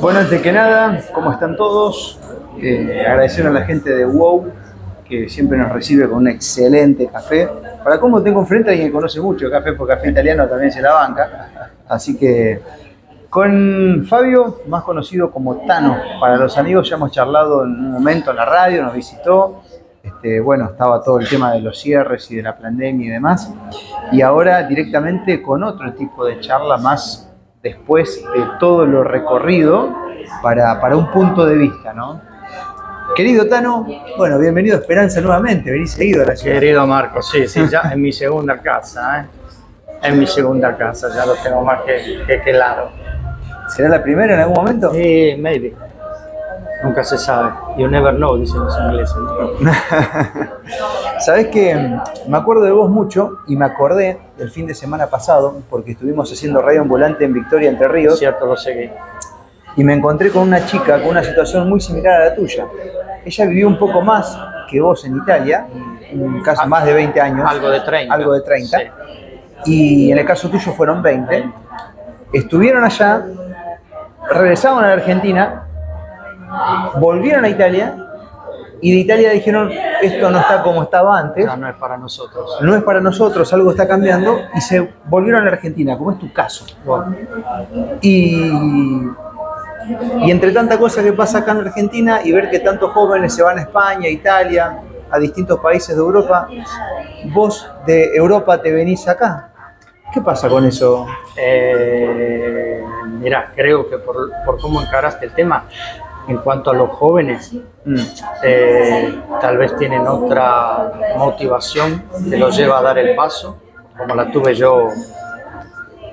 Bueno, antes que nada, ¿cómo están todos? Eh, agradecer a la gente de WOW que siempre nos recibe con un excelente café. Para cómo tengo enfrente a alguien que conoce mucho café, porque café italiano también se la banca. Así que con Fabio, más conocido como Tano, para los amigos ya hemos charlado en un momento en la radio, nos visitó. Este, bueno, estaba todo el tema de los cierres y de la pandemia y demás. Y ahora directamente con otro tipo de charla más después de todo lo recorrido para, para un punto de vista, ¿no? Querido Tano, bueno, bienvenido a Esperanza nuevamente, venís seguido a la ciudad. Querido Marco, sí, sí, ya en mi segunda casa, ¿eh? En mi segunda casa, ya lo tengo más que, que claro. ¿Será la primera en algún momento? Sí, maybe. Nunca se sabe. You never know, dicen los ingleses. ¿no? Sabes que me acuerdo de vos mucho y me acordé del fin de semana pasado porque estuvimos haciendo radio ambulante en Victoria, Entre Ríos. Cierto, lo seguí. Y me encontré con una chica con una situación muy similar a la tuya. Ella vivió un poco más que vos en Italia, un caso más de 20 años. Algo de 30. Algo de 30. Sí. Y en el caso tuyo fueron 20. Estuvieron allá, regresaron a la Argentina, volvieron a Italia y de Italia dijeron, esto no está como estaba antes, No, no es para nosotros. no es para nosotros, algo está cambiando y se volvieron a la Argentina, como es tu caso. Bueno, Y, y entre tanta cosa que pasa acá en Argentina y ver que tantos jóvenes se van a España, Italia, a distintos países de Europa, vos de Europa te venís acá. ¿Qué pasa con eso? eh, mira, creo que por, por cómo encaraste el tema, en cuanto a los jóvenes, Mm, eh, tal vez tienen otra motivación que los lleva a dar el paso, como la tuve yo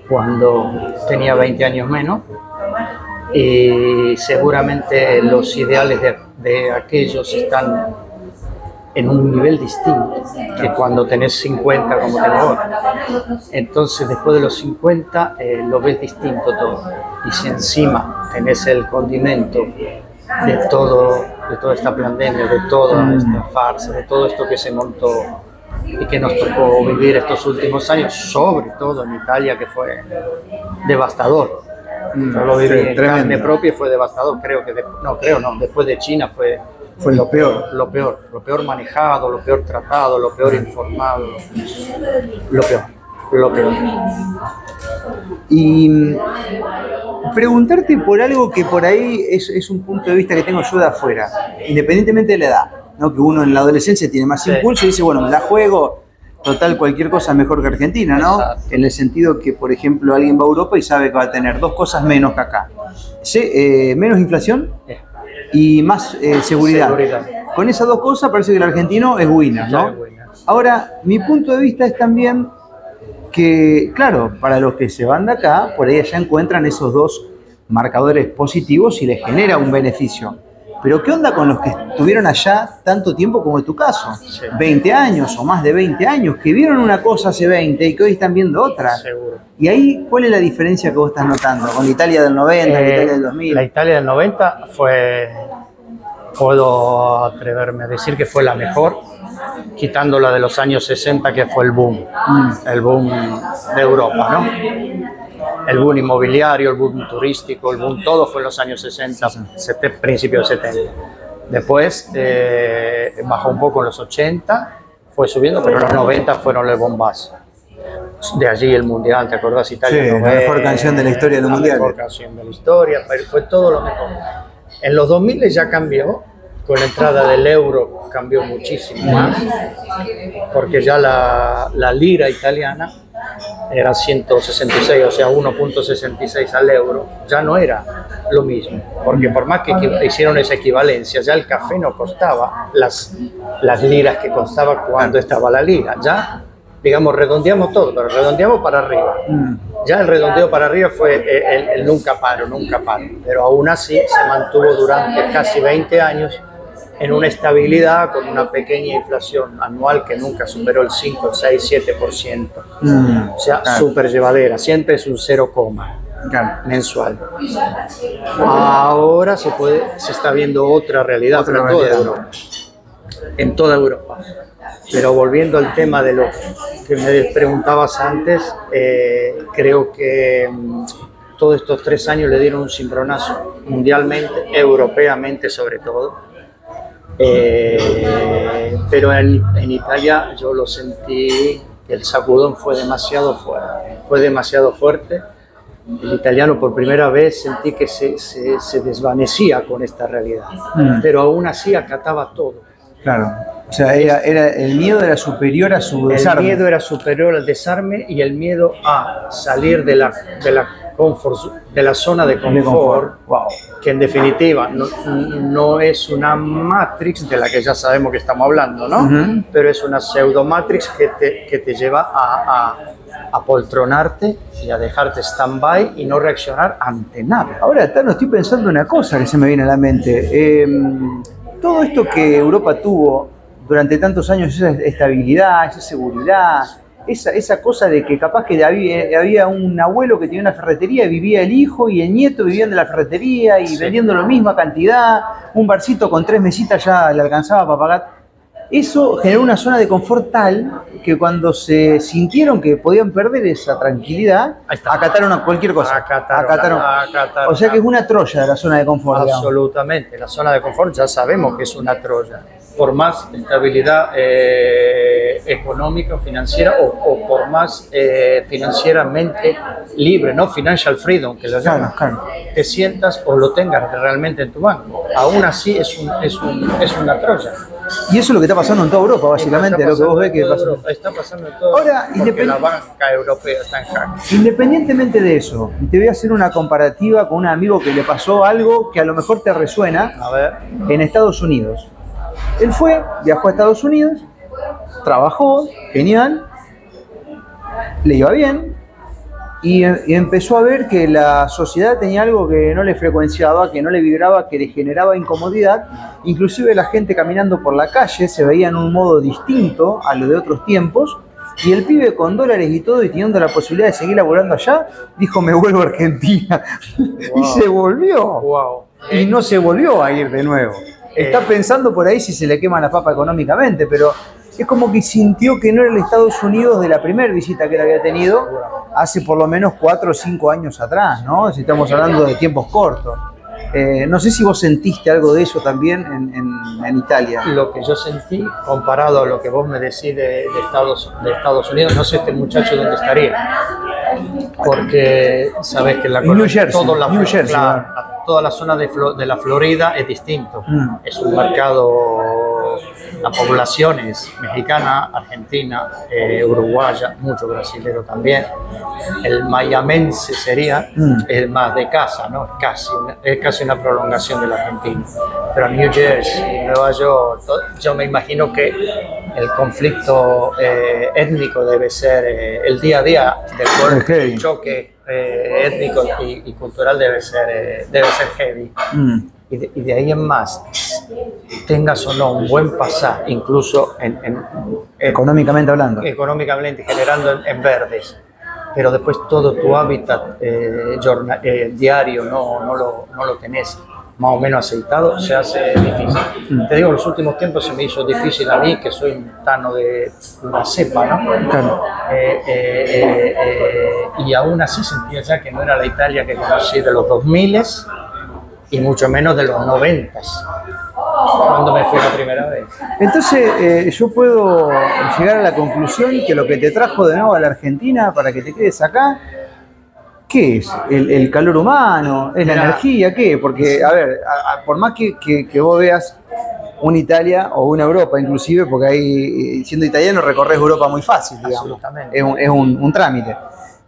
cuando tenía 20 años menos. Y seguramente los ideales de, de aquellos están en un nivel distinto que cuando tenés 50 como tengo ahora. Entonces después de los 50 eh, lo ves distinto todo. Y si encima tenés el condimento de todo, de toda esta pandemia, de toda esta farsa, de todo esto que se montó y que nos tocó vivir estos últimos años, sobre todo en Italia, que fue devastador. Yo lo viví Sí, en tremendo. carne propia y fue devastador. Creo que, de- no, creo no, después de China fue Fue lo peor. lo peor, lo peor manejado, lo peor tratado, lo peor informado, lo peor, lo peor. Y mm, preguntarte por algo que por ahí es, es un punto de vista que tengo yo de afuera, independientemente de la edad, ¿no? que uno en la adolescencia tiene más Sí. impulso y dice, bueno, me la juego, total cualquier cosa mejor que Argentina, ¿no? Exacto. En el sentido que, por ejemplo, alguien va a Europa y sabe que va a tener dos cosas menos que acá. Sí, eh, menos inflación y más eh, seguridad. Seguridad. Con esas dos cosas parece que el argentino es winner, ¿no? Ahora, mi punto de vista es también que, claro, para los que se van de acá, por ahí ya encuentran esos dos marcadores positivos y les genera un beneficio. Pero ¿qué onda con los que estuvieron allá tanto tiempo como es tu caso? Sí. 20 años o más de 20 años, que vieron una cosa hace 20 y que hoy están viendo otra. Seguro. Y ahí, ¿cuál es la diferencia que vos estás notando con la Italia del 90, la Eh, Italia del 2000? La Italia del 90 fue, puedo atreverme a decir que fue la mejor, quitando la de los años 60 que fue el boom, el boom de Europa, ¿no? El boom inmobiliario, el boom turístico, el boom todo fue en los años 60, sete- principios de 70. Después eh, bajó un poco en los 80, fue subiendo, pero en los 90 fueron el bombazo. De allí el mundial, ¿te acordás? Italia Sí, la 90, mejor canción de la historia de los la mejor canción de la historia, pero fue todo lo mejor. En los 2000 ya cambió, con la entrada del euro cambió muchísimo más, porque ya la, la lira italiana era 166, o sea, 1.66 al euro, ya no era lo mismo, porque por más que hicieron esa equivalencia, ya el café no costaba las, las liras que costaba cuando estaba la lira, ya, digamos, redondeamos todo, pero redondeamos para arriba. Mm, Ya el redondeo para arriba fue eh, el, el nunca paro, nunca paro, pero aún así se mantuvo durante casi 20 años en una estabilidad con una pequeña inflación anual que nunca superó el 5, el 6, 7%. mm, O sea, claro, súper llevadera, siempre es un 0, coma claro. mensual. Ahora se, puede, se está viendo otra realidad, Otra en toda realidad. Europa. En toda Europa. Pero volviendo al tema de lo que me preguntabas antes, eh, creo que mm, todos estos tres años le dieron un cimbronazo mundialmente, europeamente sobre todo. Eh, pero en, en Italia yo lo sentí el sacudón fue demasiado fuerte, fue demasiado fuerte. El italiano por primera vez sentí que se, se- se desvanecía con esta realidad, Mm. pero aún así acataba todo. Claro. O sea, era, era- el miedo era superior a su El desarme. miedo era superior al desarme y el miedo a salir de la, de la, comfort, de la zona de De confort, confort. Wow. que en definitiva no, no es una matrix de la que ya sabemos que estamos hablando, ¿no? Ujú. Pero es una pseudo matrix que te, que te lleva a, a, a poltronarte y a dejarte stand-by y no reaccionar ante nada. Ahora, Tano, estoy pensando una cosa que se me viene a la mente. Eh, todo esto que Europa tuvo durante tantos años, esa estabilidad, esa seguridad, esa, esa cosa de que capaz que había, había un abuelo que tenía una ferretería y vivía el hijo y el nieto vivían de la ferretería y Sí. vendiendo la misma cantidad, un barcito con tres mesitas ya le alcanzaba para pagar. Eso generó una zona de confort tal que cuando se sintieron que podían perder esa tranquilidad, acataron a cualquier cosa. Acataron, Acataron. acataron. O sea que es una troya la zona de confort. digamos. Absolutamente, la zona de confort ya sabemos que es una troya. Por más estabilidad eh, económica financiera o, o por más eh, financieramente libre, ¿no? Financial freedom, que lo Claro, llaman. claro. Te sientas o lo tengas realmente en tu banco. Aún así es, un, es, un- es una troya. Y eso es lo que está pasando en toda Europa, básicamente, lo que vos ves que toda pasa. Europa, Está pasando en todo. Ahora, independ- la banca europea está en jaque. Independientemente de eso, te voy a hacer una comparativa con un amigo que le pasó algo que a lo mejor te resuena A ver, en Estados Unidos. Él fue, viajó a Estados Unidos, trabajó, genial, le iba bien, y, y empezó a ver que la sociedad tenía algo que no le frecuenciaba, que no le vibraba, que le generaba incomodidad. Inclusive la gente caminando por la calle se veía en un modo distinto a lo de otros tiempos. Y el pibe con dólares y todo y teniendo la posibilidad de seguir laborando allá, dijo me vuelvo a Argentina. y se volvió wow. y no se volvió a ir de nuevo. Está Eh. pensando por ahí si se le quema la papa económicamente, pero es como que sintió que no era el Estados Unidos de la primera visita que él había tenido hace por lo menos cuatro o cinco años atrás, ¿no? Si estamos hablando de tiempos cortos. Eh, no sé si vos sentiste algo de eso también en, en- en Italia. lo que yo sentí comparado a lo que vos me decís de, de Estados, de Estados Unidos, no sé este muchacho dónde estaría. Porque sabes que la New Jersey, la, New Jersey, toda la zona de, Flo- de la Florida es distinto. Mm. Es un mercado, la población es mexicana, argentina, eh, uruguaya, mucho brasilero también. El mayamense sería Mm. el más de casa, ¿no? Casi, una- es casi una prolongación del argentino. Pero New Jersey, Nueva York, yo me imagino que el conflicto eh, étnico debe ser eh, el día a día del choque eh, étnico y, y cultural debe ser, eh, debe ser heavy. Mm. Y de, y de ahí en más, tengas o no un buen pasar, incluso en, en- en- Económicamente hablando. económicamente, generando en, en verdes, pero después todo tu hábitat eh, jorna- eh, diario no, no, lo, no lo tenés más o menos aceitado, se hace difícil. Mm. Te digo, en los últimos tiempos se me hizo difícil a mí, que soy un tano de una cepa, ¿no? Claro. Eh, eh, eh, eh, y aún así sentía ya que no era la Italia que conocí de los 2000 y mucho menos de los 90 cuando me fui la primera vez. Entonces, eh, yo puedo llegar a la conclusión que lo que te trajo de nuevo a la Argentina para que te quedes acá, ¿qué es? ¿El, el calor humano? ¿Es la Mirá. energía? ¿Qué? Porque, a ver, a- a- por más que, que- que vos veas una Italia o una Europa inclusive, porque ahí, eh, siendo italiano, recorres Europa muy fácil, digamos. Absolutamente. Es un, es un- un trámite.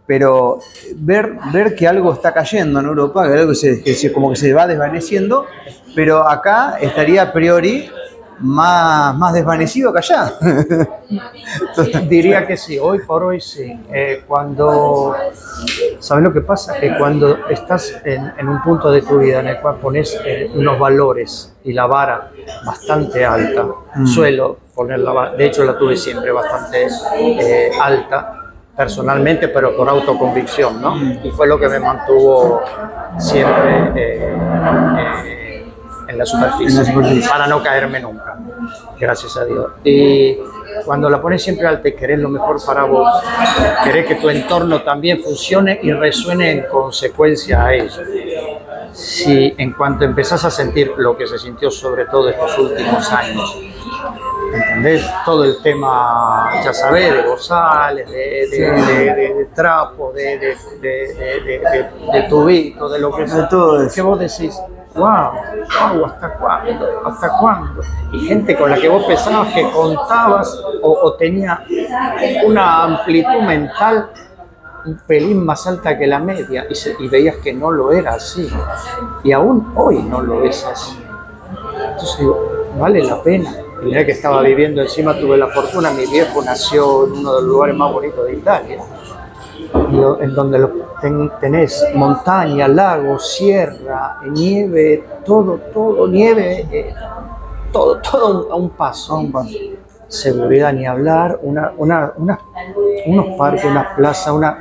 Pero ver, ver que algo está cayendo en Europa, que algo se, que se- como que se va desvaneciendo, pero acá estaría a priori más, más desvanecido que allá. Diría que sí, hoy por hoy sí. Eh, cuando, ¿sabes lo que pasa? Que cuando estás en, en un punto de tu vida en el cual pones eh, unos valores y la vara bastante alta, Mm. suelo poner la vara, de hecho la tuve siempre bastante eh, alta personalmente, pero con autoconvicción, ¿no? Y fue lo que me mantuvo siempre eh, eh, en la superficie, En la superficie. para no caerme nunca, gracias a Dios. Y cuando la pones siempre alta y querés lo mejor para vos, querés que tu entorno también funcione y resuene en consecuencia a ello. Si en cuanto empezás a sentir lo que se sintió sobre todo estos últimos años, ¿entendés? Todo el tema, ya sabés, de gozales, de, de, de, de- de trapo, de, de, de, de, de- de tubito, de lo que De todo que vos decís, wow, wow, ¿hasta cuándo? ¿Hasta cuándo? Y gente con la que vos pensabas que contabas o, o tenía una amplitud mental un pelín más alta que la media y, se- y veías que no lo era así. Y aún hoy no lo es así. Entonces digo, vale la pena. Y mirá que estaba viviendo encima, tuve la fortuna, mi viejo nació en uno de los lugares más bonitos de Italia, lo- en donde lo ten- tenés montaña, lago, sierra, nieve, todo, todo, nieve, eh, todo, todo a un paso. A un paso. Seguridad ni hablar, una, una, una- unos parques, unas plazas, una,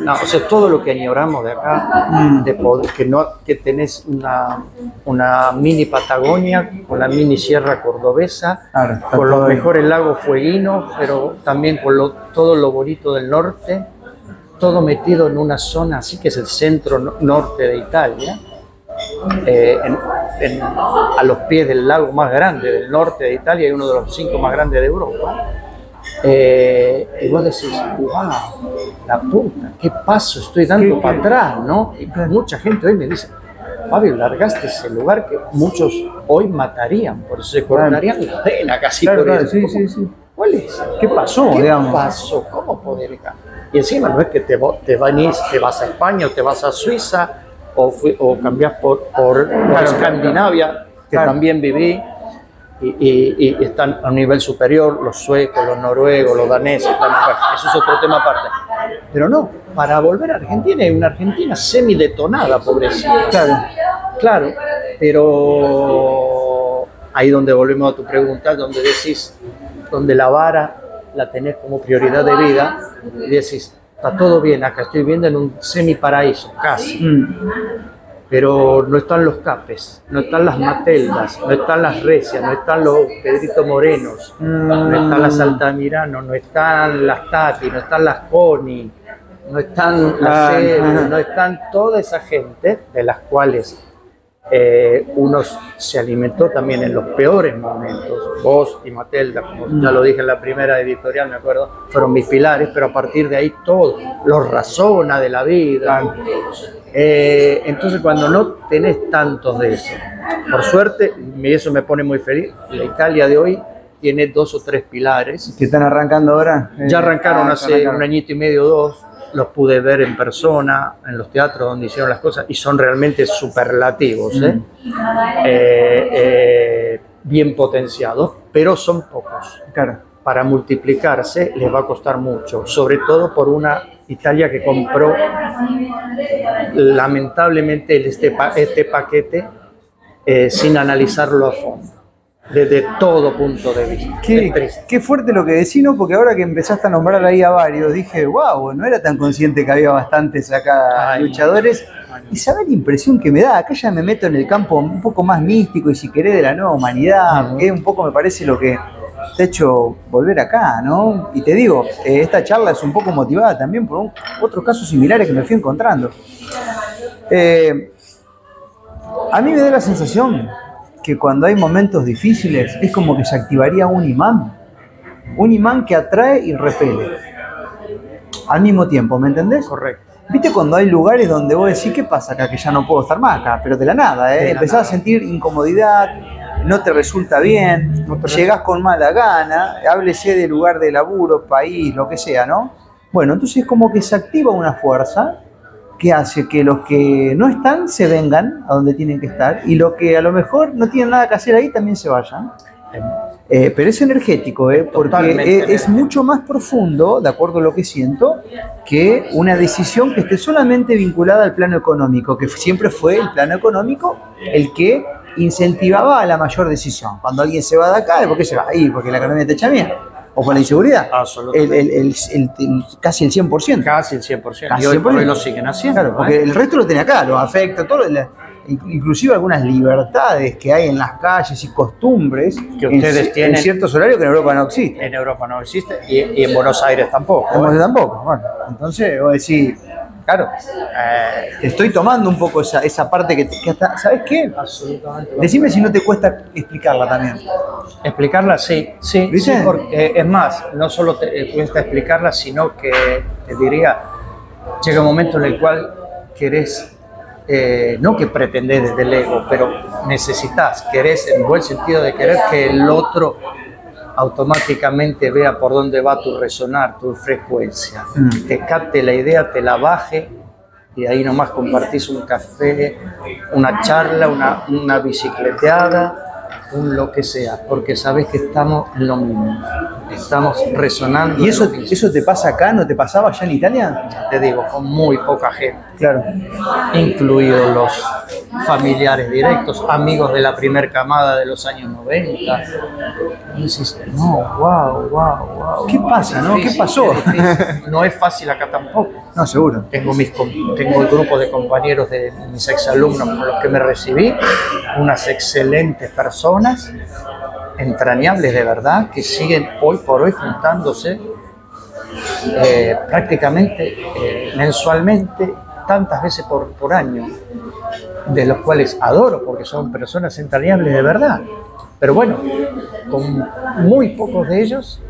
una- o sea, todo lo que añoramos de acá, Mm. de poder, que, no, que tenés una, una mini Patagonia con la mini Sierra Cordobesa, Claro, con los mejores lagos fueguinos, pero también con lo- todo lo bonito del norte, todo metido en una zona así que es el centro no- norte de Italia, eh, en- en- a los pies del lago más grande del norte de Italia y uno de los cinco más grandes de Europa. Eh, y vos decís, wow, la puta, qué paso estoy dando para atrás, ¿no? Y mucha gente hoy me dice, Fabio, largaste ese lugar que muchos hoy matarían, por eso se cortarían la vena casi Claro, por claro, eso. sí, ¿Cómo- sí, sí. ¿Cuál es? ¿Qué pasó, ¿Qué digamos? pasó? ¿Cómo poder dejar? Y encima no es que te, te, venís, te vas a España o te vas a Suiza o, fui- o cambiás por, por, por Escandinavia, que Claro. también viví, y, y- y están a un nivel superior, los suecos, los noruegos, los daneses, bueno, eso es otro tema aparte. Pero no, para volver a Argentina hay una Argentina semidetonada, pobrecita. Claro. Claro, pero ahí donde volvemos a tu pregunta, donde decís, donde la vara la tenés como prioridad de vida y decís, está todo bien, acá estoy viviendo en un semiparaíso, casi, Mm. pero no están los capes, no están las mateldas, no están las recias, no están los Pedrito Morenos, no están las Altamirano, no están las Tati, no están las Coni, no están las Ah, no están toda esa gente de las cuales eh, uno se alimentó también en los peores momentos. Vos y Matelda, como ya lo dije en la primera editorial, me acuerdo, fueron mis pilares, pero a partir de ahí todo, los razona de la vida. Eh, entonces cuando no tenés tantos de eso, por suerte, y eso me pone muy feliz, la Italia de hoy tiene dos o tres pilares. ¿Que están arrancando ahora? Ya Eh, arrancaron ah, hace arrancaron. un añito y medio dos, los pude ver en persona, en los teatros donde hicieron las cosas, y son realmente superlativos, ¿eh? Eh, eh, bien potenciados, pero son pocos. Claro. Para multiplicarse les va a costar mucho, sobre todo por una Italia que compró lamentablemente este, pa- este paquete eh, sin analizarlo a fondo, desde todo punto de vista. Qué, fuerte lo que decís, ¿no? Porque ahora que empezaste a nombrar ahí a varios, dije, wow, no era tan consciente que había bastantes acá Ay. luchadores. Y sabes la impresión que me da, acá ya me meto en el campo un poco más místico y si querés de la nueva humanidad, que un poco me parece lo que te ha hecho volver acá, ¿no? Y te digo, eh, esta charla es un poco motivada también por un- otros casos similares que me fui encontrando. Eh, a mí me da la sensación que cuando hay momentos difíciles es como que se activaría un imán. Un imán que atrae y repele. Al mismo tiempo, ¿me entendés? Correcto. ¿Viste cuando hay lugares donde vos decís, ¿qué pasa acá? Que ya no puedo estar más acá, pero de la nada, ¿eh? La Empezás nada. a sentir incomodidad, no te resulta bien, No te llegás con mala gana, háblese de lugar de laburo, país, lo que sea, ¿no? Bueno, entonces es como que se activa una fuerza que hace que los que no están se vengan a donde tienen que estar y los que a lo mejor no tienen nada que hacer ahí también se vayan. Eh, pero es energético, ¿eh? porque es energético. mucho más profundo, de acuerdo a lo que siento, que una decisión que esté solamente vinculada al plano económico, que siempre fue el plano económico el que incentivaba a la mayor decisión. Cuando alguien se va de acá, ¿por qué se va ahí? Porque la economía te echa mierda. O por la inseguridad. Absolutamente. El- el- el- el- casi el 100%. Casi el 100%. Casi y hoy por 100%. hoy lo siguen haciendo. Claro, porque ¿eh? el resto lo tiene acá, los afecta, todo. la- inc- inclusive algunas libertades que hay en las calles y costumbres Que en ustedes ci- tienen. en ciertos horarios que en Europa no existen. En Europa no existe y, y en Buenos Aires tampoco. Como ¿eh? yo tampoco. Bueno, entonces vos decís, claro, eh, te estoy tomando un poco esa, esa parte que, te- que hasta, ¿sabes qué? Absolutamente. Decime si no te cuesta explicarla también. Explicarla, sí, sí, ¿Viste? sí, porque es más, no solo te cuesta explicarla, sino que te diría, llega un momento en el cual querés, eh, no que pretendés desde el ego, pero necesitas, querés, en buen sentido de querer que el otro automáticamente vea por dónde va tu resonar, tu frecuencia, Mm. te capte la idea, te la baje y ahí nomás compartís un café, una charla, una, una bicicleteada, un lo que sea, porque sabes que estamos en lo mismo, estamos resonando. ¿Y eso, eso te pasa acá? ¿No te pasaba allá en Italia? te digo, con muy poca gente, Claro. incluidos los familiares directos, amigos de la primer camada de los años 90. Y dices, no, wow, wow, wow. ¿Qué pasa, no? ¿Qué pasó? No es fácil acá tampoco. No, seguro. Tengo, mis, tengo el grupo de compañeros de mis exalumnos con los que me recibí, unas excelentes personas, entrañables de verdad, que siguen hoy por hoy juntándose eh, prácticamente eh, mensualmente, tantas veces por, por año, de los cuales adoro porque son personas entrañables de verdad. Pero bueno, con muy pocos de ellos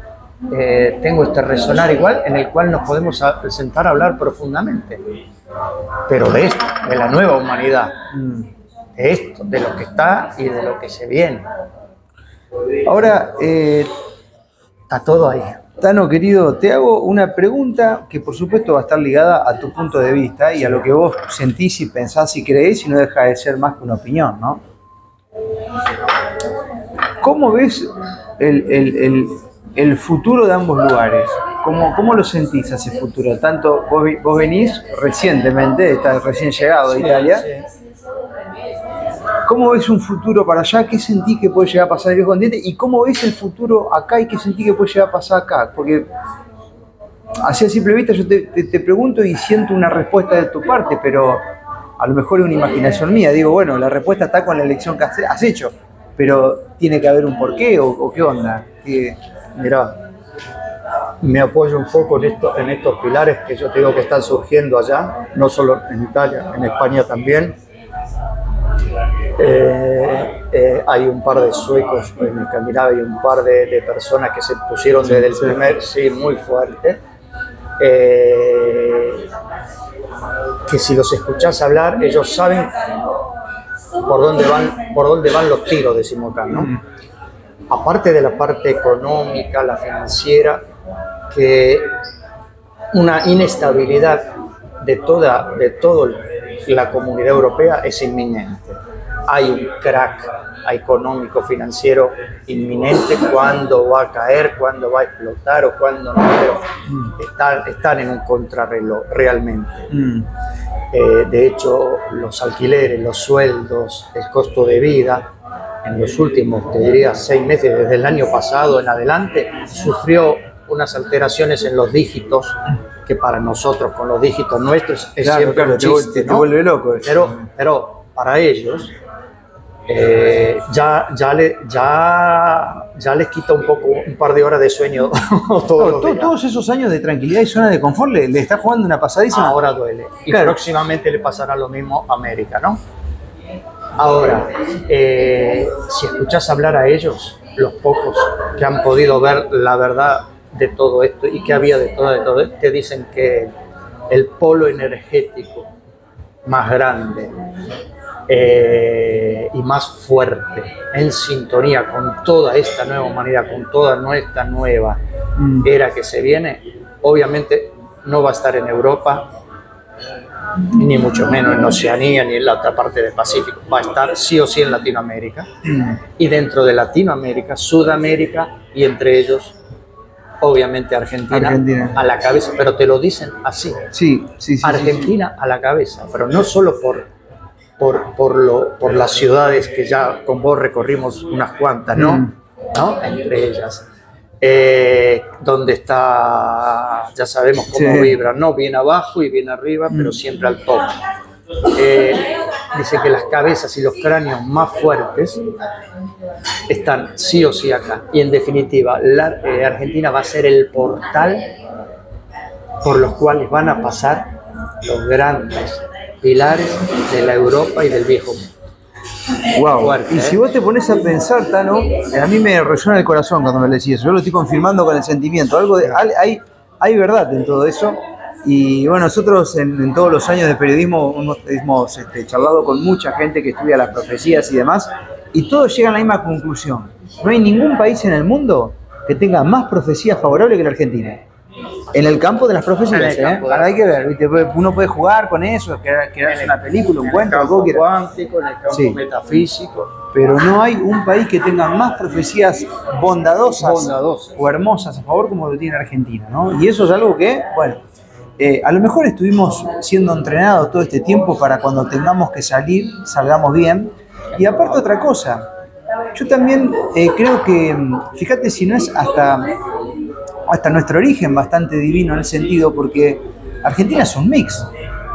eh, tengo este resonar igual en el cual nos podemos a- sentar a hablar profundamente. Pero de esto, de la nueva humanidad, Mm. De esto, de lo que está y de lo que se viene. Ahora, eh, Está todo ahí. Tano, querido, te hago una pregunta que por supuesto va a estar ligada a tu punto de vista y a lo que vos sentís y pensás y creés y no deja de ser más que una opinión, ¿no? ¿Cómo ves el, el- el- el futuro de ambos lugares? ¿Cómo, ¿Cómo lo sentís ese futuro? Tanto vos, vi- vos venís recientemente, estás recién llegado de Italia. ¿Cómo ves un futuro para allá? ¿Qué sentís que puede llegar a pasar en el continente? ¿Y cómo ves el futuro acá y qué sentís que puede llegar a pasar acá? Porque así a simple vista yo te, te- pregunto y siento una respuesta de tu parte, pero a lo mejor es una imaginación mía. Digo, bueno, la respuesta está con la elección que has, hecho, pero tiene que haber un porqué o, o qué onda. ¿Qué- Mira, me apoyo un poco en, esto, en estos pilares que yo te digo que están surgiendo allá, no solo en Italia, en España también. Eh, eh, hay un par de suecos en el caminado y un par de, de personas que se pusieron desde el primer, sí, muy fuerte. Eh, que si los escuchás hablar, ellos saben por dónde van, por dónde van los tiros, decimos acá, ¿no? aparte de la parte económica, la financiera, que una inestabilidad de toda, de toda la comunidad europea es inminente. Hay un crack económico, financiero inminente, cuándo va a caer, cuándo va a explotar o cuándo no, pero están, están en un contrarreloj realmente. Mm, Eh, de hecho, los alquileres, los sueldos, el costo de vida, en los últimos, te diría, seis meses, desde el año pasado en adelante, sufrió unas alteraciones en los dígitos, que para nosotros, con los dígitos nuestros, es claro, siempre claro, un te, chiste, te ¿no? vuelve loco. eso. Pero, pero para ellos, eh, ya, ya, le, ya, ya les quita un poco, un par de horas de sueño todos todo- días. todos esos años de tranquilidad y zona de confort le, le está jugando una pasadísima. Ahora duele. Y Claro. próximamente le pasará lo mismo a América, ¿no? Ahora, eh, si escuchas hablar a ellos, los pocos que han podido ver la verdad de todo esto y que había de todo, de todo te dicen que el polo energético más grande eh, y más fuerte, en sintonía con toda esta nueva humanidad, con toda nuestra nueva Mm. era que se viene, obviamente no va a estar en Europa, ni mucho menos en Oceanía, ni en la otra parte del Pacífico, va a estar sí o sí en Latinoamérica. Mm. Y dentro de Latinoamérica, Sudamérica y entre ellos, obviamente Argentina, Argentina. a la cabeza, pero te lo dicen así. Sí, sí, sí, sí. Argentina a la cabeza, pero no solo por, por, por, lo, por las ciudades que ya con vos recorrimos unas cuantas, ¿no? Mm. ¿No? Entre ellas. Eh, donde está, ya sabemos cómo vibra, ¿no? Bien abajo y bien arriba, pero Mm. siempre al top. Eh, dice que las cabezas y los cráneos más fuertes están sí o sí acá. Y en definitiva, la eh, Argentina va a ser el portal por los cuales van a pasar los grandes pilares de la Europa y del viejo mundo. Wow. Fuerte, y ¿eh? si vos te pones a pensar, Tano, eh, a mí me resuena el corazón cuando me lo decís eso. Yo lo estoy confirmando con el sentimiento. Algo de, hay, hay verdad en todo eso. Y bueno, nosotros en, en todos los años de periodismo hemos, hemos, este, charlado con mucha gente que estudia las profecías y demás. Y todos llegan a la misma conclusión. No hay ningún país en el mundo que tenga más profecías favorables que la Argentina. En el campo de las profecías, ¿eh? Ahora hay que ver, ¿viste? Uno puede jugar con eso, crear, crearse una película, un cuento, lo que cuántico, en el campo Sí. metafísico. pero no hay un país que tenga más profecías bondadosas, Bondadosas. o hermosas a favor como lo tiene Argentina, ¿no? Y eso es algo que, bueno, eh, a lo mejor estuvimos siendo entrenados todo este tiempo para cuando tengamos que salir, salgamos bien. Y aparte otra cosa, yo también eh, creo que, mm, fíjate si no es hasta, hasta nuestro origen bastante divino en el sentido, porque Argentina es un mix,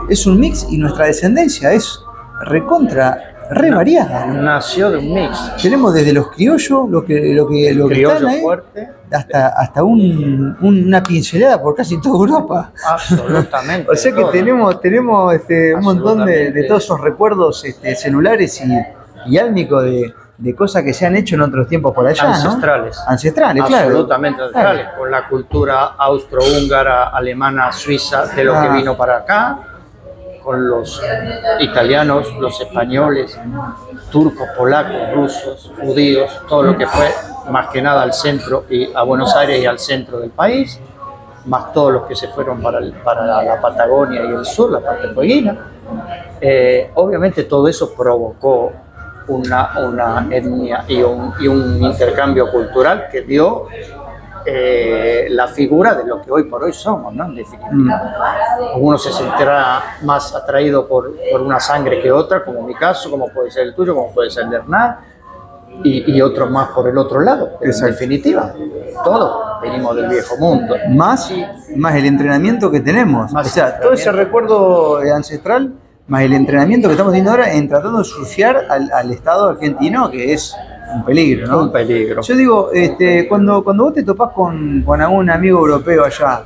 es un mix y nuestra descendencia es recontra, re variada. ¿no? Nació de un mix. Tenemos desde los criollos, lo que, lo que, lo que Criollo están ahí, fuerte. hasta, hasta un- un- una pincelada por casi toda Europa. Absolutamente. O sea que todo. tenemos, tenemos este, un montón de, de todos esos recuerdos este, celulares y, y álmicos de, de cosas que se han hecho en otros tiempos por allá, ¿no? Ancestrales. Ancestrales, claro. Absolutamente ancestrales. Con la cultura austrohúngara, alemana, suiza, de lo Ah. que vino para acá, con los italianos, los españoles, turcos, polacos, rusos, judíos, todo lo que fue más que nada al centro y a Buenos Aires y al centro del país, más todos los que se fueron para, el- para la, la Patagonia y el sur, la parte fueguina. Eh, obviamente todo eso provocó una, una etnia y un, y un intercambio cultural que dio eh, la figura de lo que hoy por hoy somos, ¿no? En definitiva. Uno se sentirá más atraído por, por una sangre que otra, como mi caso, como puede ser el tuyo, como puede ser el de Hernán, y, y otros más por el otro lado. Pero en definitiva, todos venimos del viejo mundo. Más, más el entrenamiento que tenemos. Más o sea, todo ese recuerdo eh, ancestral, más el entrenamiento que estamos teniendo ahora en tratando de surfear al, al Estado argentino, que es un peligro, ¿no? Un peligro. Yo digo, este, cuando, cuando vos te topás con, con algún amigo europeo allá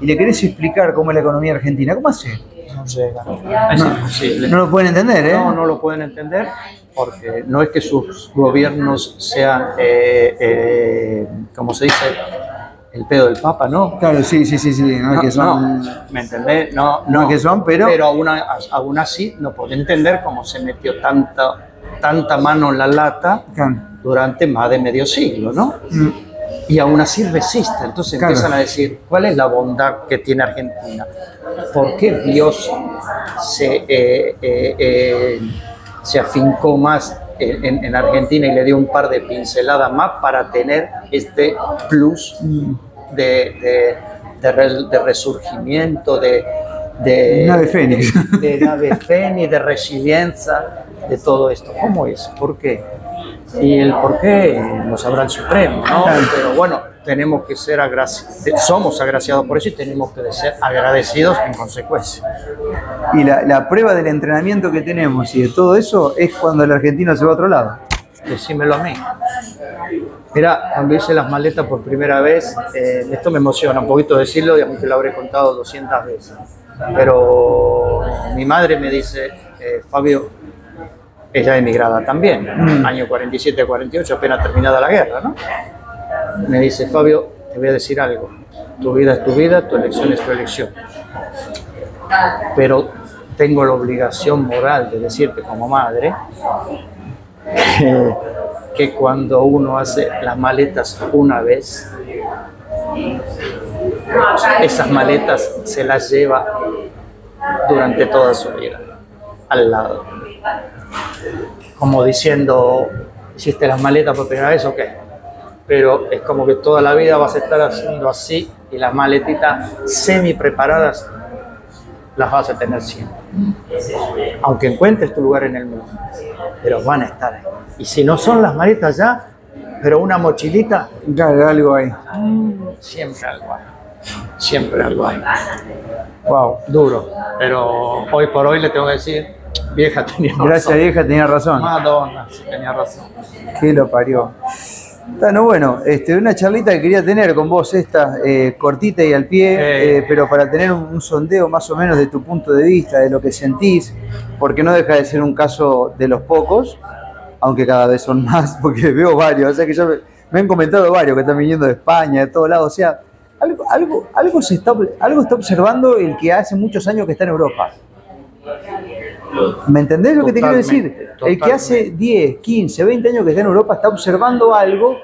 y le querés explicar cómo es la economía argentina, ¿cómo hace? No llega. Es imposible. No lo pueden entender, ¿eh? No, no lo pueden entender porque no es que sus gobiernos sean, eh, eh, como se dice, el pedo del Papa, ¿no. Claro, sí, sí, sí, sí. No, es No, que son. no, ¿me entendés? No, No es que son, pero- Pero aún, aún así no puede entender cómo se metió tanta, tanta mano en la lata Claro. durante más de medio siglo, ¿no? Mm, y aún así resiste. Entonces Claro. empiezan a decir, ¿cuál es la bondad que tiene Argentina? ¿Por qué Dios se, eh, eh, eh, se afincó más en, en- en Argentina y le dio un par de pinceladas más para tener este plus mm. de, de- de resurgimiento, de, de Nave fénix. de, de nave fénix, de resiliencia, de todo esto. ¿Cómo es? ¿Por qué? Y el por qué lo sabrá el Supremo, ¿no? Pero bueno, tenemos que ser agraciados, somos agraciados por eso y tenemos que ser agradecidos en consecuencia. Y la, la prueba del entrenamiento que tenemos y de todo eso es cuando el argentino se va a otro lado. Decímelo a mí. Mira, cuando hice las maletas por primera vez, eh, esto me emociona un poquito decirlo, digamos que lo habré contado 200 veces. Pero mi madre me dice, eh, Fabio, ella emigrada también, Mm. año 47-48, apenas terminada la guerra, ¿no? Me dice, Fabio, te voy a decir algo. Tu vida es tu vida, tu elección es tu elección. Pero tengo la obligación moral de decirte como madre que, que cuando uno hace las maletas una vez, esas maletas se las lleva durante toda su vida al lado. Como diciendo, hiciste las maletas por primera vez, ok. Pero es como que toda la vida vas a estar haciendo así y las maletitas semi preparadas las vas a tener siempre. Aunque encuentres tu lugar en el mundo, pero van a estar ahí. Y si no son las maletas ya, pero una mochilita, Claro, algo ahí. siempre algo hay. siempre algo hay. Wow. Duro. Pero hoy por hoy le tengo que decir, vieja tenía razón. Gracias, vieja, tenía razón. Madonna, sí, tenía razón. Que lo parió. Tano, bueno, este, una charlita que quería tener con vos, esta eh, cortita y al pie, Eh. eh, pero para tener un, un sondeo más o menos de tu punto de vista, de lo que sentís, porque no deja de ser un caso de los pocos, aunque cada vez son más, porque veo varios, o sea que ya me, me han comentado varios que están viniendo de España, de todos lados, o sea, algo, algo, algo, se está, algo está observando el que hace muchos años que está en Europa. ¿Me entendés lo que te quiero Totalmente, decir? El que hace totalmente. 10, 15, 20 años que está en Europa está observando algo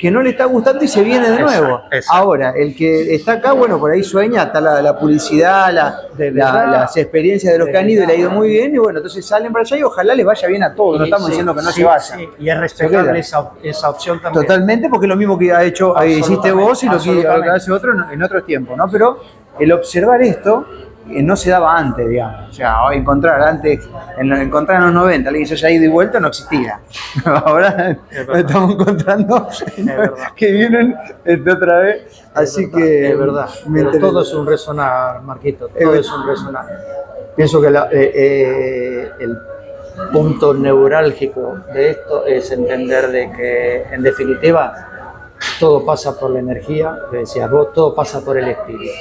que no le está gustando y se viene de nuevo. exacto. Ahora, el que está acá, bueno, por ahí sueña, está la, la publicidad, la- De la- las experiencias de los De que han ido y le ha ido muy bien, y bueno, entonces salen para allá y ojalá les vaya bien a todos, no estamos sí, diciendo que no sí, se vayan. sí, Y es respetable esa, esa opción también. Totalmente, porque es lo mismo que ha hecho, eh, hiciste vos y lo que, hace otro en, en otros tiempos, ¿no? Pero el observar esto no se daba antes, digamos. O sea, encontrar antes, en, encontrar en los 90, alguien se haya ido y vuelto no existía. Ahora Es nos estamos encontrando verdad. que vienen este, otra vez. Así Es que. es verdad. Pero todo es un resonar, Marquito. Es Todo es un resonar. Pienso que la- eh, eh, el punto neurálgico de esto es entender de que, en definitiva, todo pasa por la energía, que decías vos, todo pasa por el espíritu.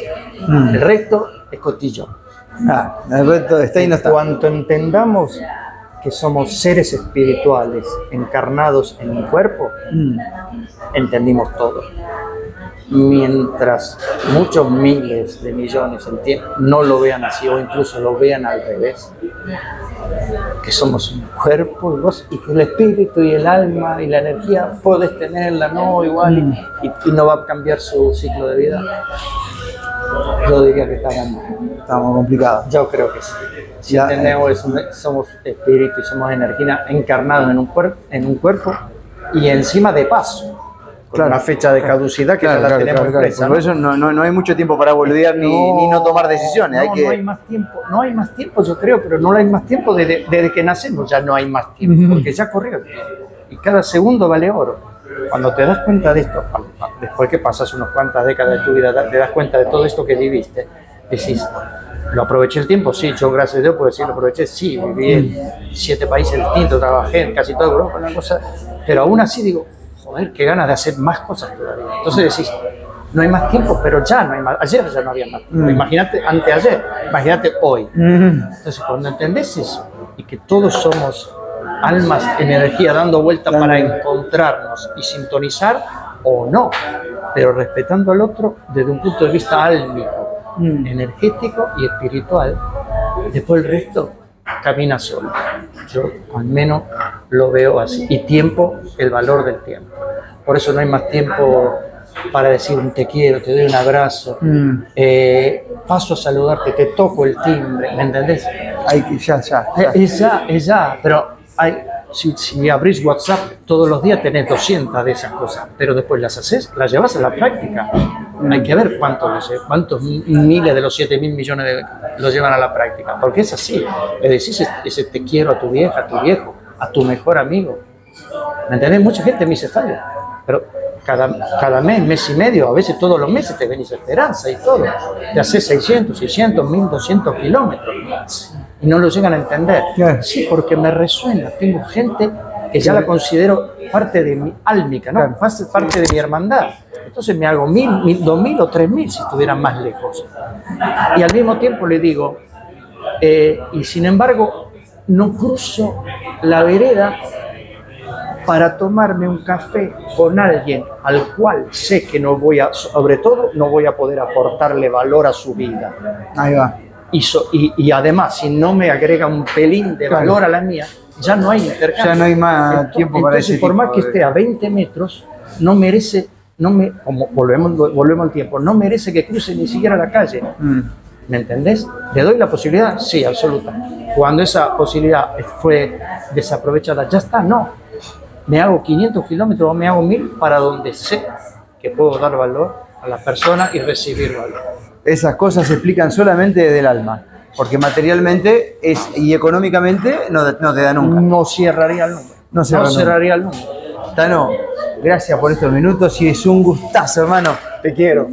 Mm. El resto es cotillón. Ah, el resto está ahí no En está. cuanto entendamos que somos seres espirituales encarnados en un cuerpo, Mm. entendimos todo. Mientras muchos miles de millones no lo vean así o incluso lo vean al revés, que somos un cuerpo y, vos- y que el espíritu y el alma y la energía puedes tenerla, no igual, y, y no va a cambiar su ciclo de vida, yo diría que estamos. Estamos complicados. Yo creo que sí. Si Ya, entendemos eso, somos espíritu y somos energía encarnados en un, en un cuerpo y encima de paso. Con Claro. una fecha de caducidad que Claro, ya la claro, tenemos claro, claro. presa, Por ¿no? eso no, no, no hay mucho tiempo para boludear ni, ni no tomar decisiones. hay no, que... no hay más tiempo, no hay más tiempo, yo creo, pero no hay más tiempo desde, desde que nacemos, ya no hay más tiempo, porque ya corrió el tiempo. Y cada segundo vale oro. Cuando te das cuenta de esto, después que pasas unas cuantas décadas de tu vida, te das cuenta de todo esto que viviste, decís, ¿lo aproveché el tiempo? Sí, yo gracias a Dios puedo decir, lo aproveché, sí, viví en siete países distintos, trabajé en casi toda Europa, una cosa, pero aún así digo, joder, qué ganas de hacer más cosas todavía. Entonces decís, no hay más tiempo, pero ya no hay más, ayer ya no había más Mm. imagínate anteayer, imagínate hoy. Mm. Entonces, cuando entendés eso y que todos somos almas en energía dando vuelta Claro. para encontrarnos y sintonizar o no, pero respetando al otro desde un punto de vista álmico, Mm. energético y espiritual, después el resto camina solo. Yo al menos lo veo así. Y tiempo, el valor del tiempo. Por eso no hay más tiempo para decir un te quiero, te doy un abrazo, Mm. eh, paso a saludarte, te toco el timbre, ¿me entendés? Que, ya, ya. ya. Eh, Es ya, es ya, pero hay, si, si abrís WhatsApp todos los días tenés 200 de esas cosas, pero después las haces, las llevas a la práctica. Hay que ver cuántos, cuántos miles de los 7 mil millones de- lo llevan a la práctica, porque es así. Le decís ese, ese te quiero a tu vieja, a tu viejo, a tu mejor amigo. ¿Me entendés? Mucha gente me dice, Fabio, pero cada, cada mes, mes y medio, a veces todos los meses te venís a Esperanza y todo. Te haces 600, 600, 1200 kilómetros y no lo llegan a entender. Sí, porque me resuena. Tengo gente que ya la considero parte de mi álmica, ¿no? Claro. Parte- de mi hermandad. Entonces me hago mil, mil, dos mil o tres mil si estuvieran más lejos. Y al mismo tiempo le digo, eh, y sin embargo, no cruzo la vereda para tomarme un café con alguien al cual sé que no voy a, sobre todo, no voy a poder aportarle valor a su vida. Ahí va. Y, so- y, y además, si no me agrega un pelín de Claro. valor a la mía, ya no hay intercambio. Ya no hay más Ento- tiempo para entonces, ese por más que de- esté a 20 metros, no merece, no me, como volvemos, volvemos al tiempo, no merece que cruce ni siquiera la calle. Mm. ¿Me entendés? ¿Le doy la posibilidad? Sí, absoluta. Cuando esa posibilidad fue desaprovechada, ya está, no. Me hago 500 kilómetros o me hago 1000 para donde sé que puedo dar valor a la persona y recibir valor. Esas cosas se explican solamente desde el alma. Porque materialmente es, y económicamente no, no te da nunca. No cerraría el número. No cerraría el número. Tano, gracias por estos minutos y es un gustazo, hermano. Te quiero.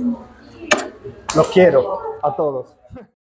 Los quiero a todos.